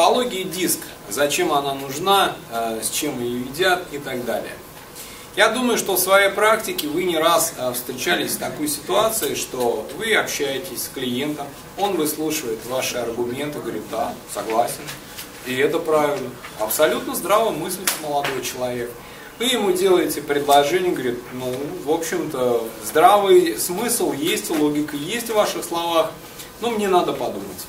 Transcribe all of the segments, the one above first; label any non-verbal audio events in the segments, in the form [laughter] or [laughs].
типологии диск, зачем она нужна, э, с чем ее едят и так далее. Я думаю, что в своей практике вы не раз э, встречались с такой ситуацией, что вы общаетесь с клиентом, он выслушивает ваши аргументы, говорит, да, согласен, и это правильно. Абсолютно здраво мыслит молодой человек. Вы ему делаете предложение, говорит, ну, в общем-то, здравый смысл есть, логика есть в ваших словах, но мне надо подумать.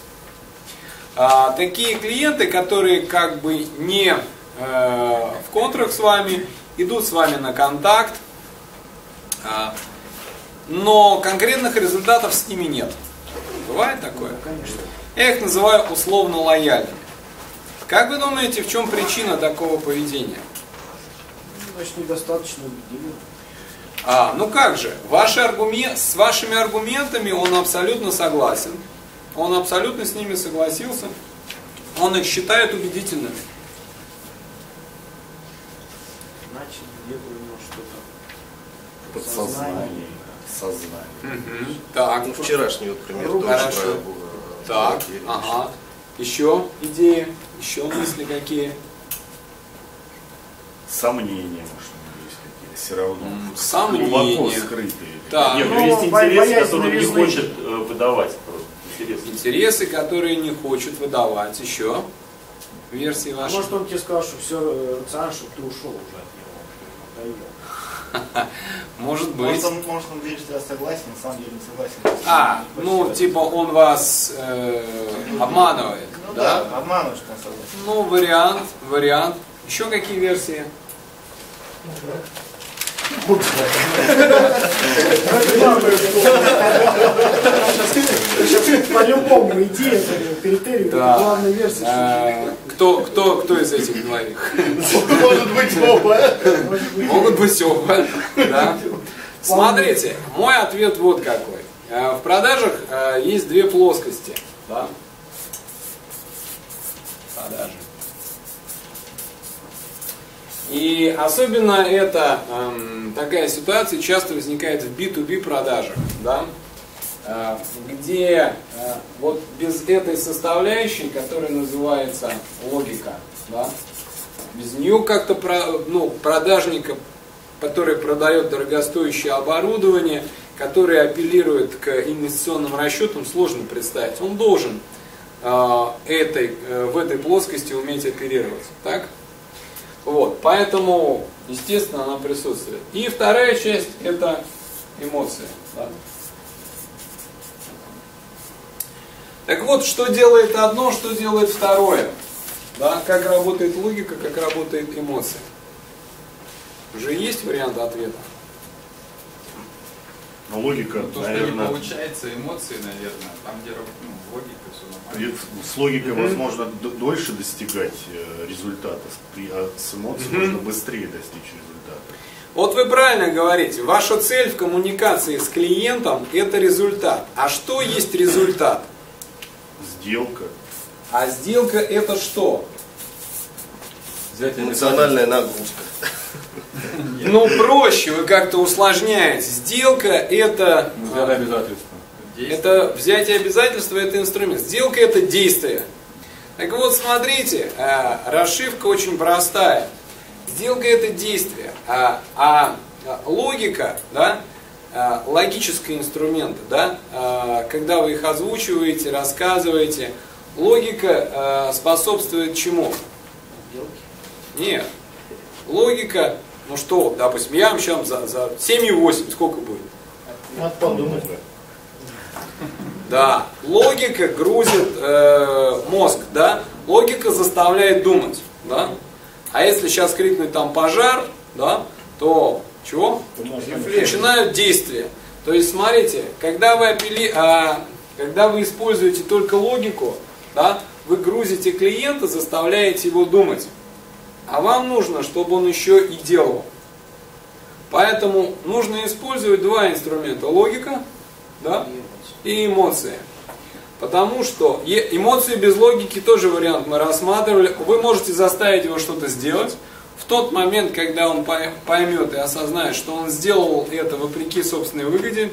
А, такие клиенты, которые как бы не э, в контрах с вами, идут с вами на контакт, а, но конкретных результатов с ними нет. Бывает такое? Конечно. Я их называю условно лояльными. Как вы думаете, в чем причина такого поведения? Значит, недостаточно убедительно. А, ну как же, ваши аргумен... с вашими аргументами он абсолютно согласен. Он абсолютно с ними согласился. Он их считает убедительными. Значит, где-то у него что-то Подсознание. Сознание. Так, Ну, вчерашний вот пример Рука. тоже Хорошо. так, Бога ага. Еще идеи, еще мысли какие? Сомнения, может, у него есть какие-то. Все равно. М, Глубоко Сомнения. скрытые. Так, Нет, Ну, ну, есть интерес, который не хочет э, выдавать просто. Интересы, которые не хочет выдавать. Еще версии А ваши. может он тебе сказал, что все рационально, чтобы ты ушел уже от него. [laughs] Может быть. Может он, может он говорит, что я согласен, на самом деле не согласен. А, ну типа он вас э, обманывает, Ну да? да, обманывает, что он согласен. Ну, вариант, вариант. Еще какие версии? По-любому иди, это критерий, главная версия. Э, кто, кто, кто из этих двоих? Может быть оба. Могут быть оба. Да? Смотрите, мой ответ вот какой. Э, В продажах э, есть две плоскости. Да? Продажи. И особенно это эм, такая ситуация часто возникает в B2B продажах, да? Э, где э, вот без этой составляющей, которая называется логика, да? без нее как-то про- ну, продажника, который продает дорогостоящее оборудование, который апеллирует к инвестиционным расчетам, сложно представить. Он должен э, этой, э, в этой плоскости уметь оперировать. Так? Вот, поэтому, естественно, она присутствует. И вторая часть это эмоции. да. Так вот, что делает одно, что делает второе. Да, как работает логика, как работает эмоция. Уже есть вариант ответа? Но логика, Ну, То, что не наверное, получается, эмоции, наверное, там, где ну, логика, все нормально. с логикой возможно дольше достигать э, результата, а с эмоцией можно быстрее достичь результата. Вот вы правильно говорите, ваша цель в коммуникации с клиентом это результат. А что есть результат? Сделка. А сделка это что? Эмоциональная нагрузка. [laughs] Ну проще, вы как-то усложняете. Сделка это, Взять обязательства. это взятие обязательства, это инструмент. Сделка это действие. Так вот, смотрите, э, расшивка очень простая. Сделка это действие, а, а логика, да, э, логические инструменты, да, э, когда вы их озвучиваете, рассказываете, логика э, способствует чему? Нет. Логика, ну что, допустим, я вам сейчас за, за 7,8 сколько будет? Надо подумать. Да, логика грузит э, мозг, да, логика заставляет думать, да. А если сейчас крикнуть там пожар, да, то чего? Начинают действия. То есть, смотрите, когда вы, апелли- а, когда вы используете только логику, да, вы грузите клиента, заставляете его думать. А вам нужно, чтобы он еще и делал. Поэтому нужно использовать два инструмента. Логика, да, и эмоции. Потому что эмоции без логики тоже вариант мы рассматривали. Вы можете заставить его что-то сделать. В тот момент, когда он пой- поймет и осознает, что он сделал это вопреки собственной выгоде,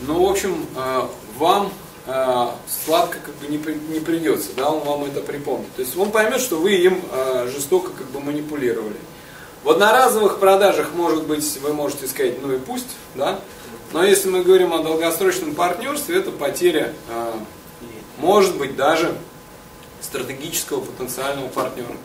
ну, в общем, э, вам э, сладко как бы не, не придется, да, он вам это припомнит. То есть он поймет, что вы им э, жестоко как бы манипулировали. В одноразовых продажах, может быть, вы можете сказать, ну и пусть, да, но если мы говорим о долгосрочном партнерстве, это потеря, э, может быть, даже стратегического потенциального партнера.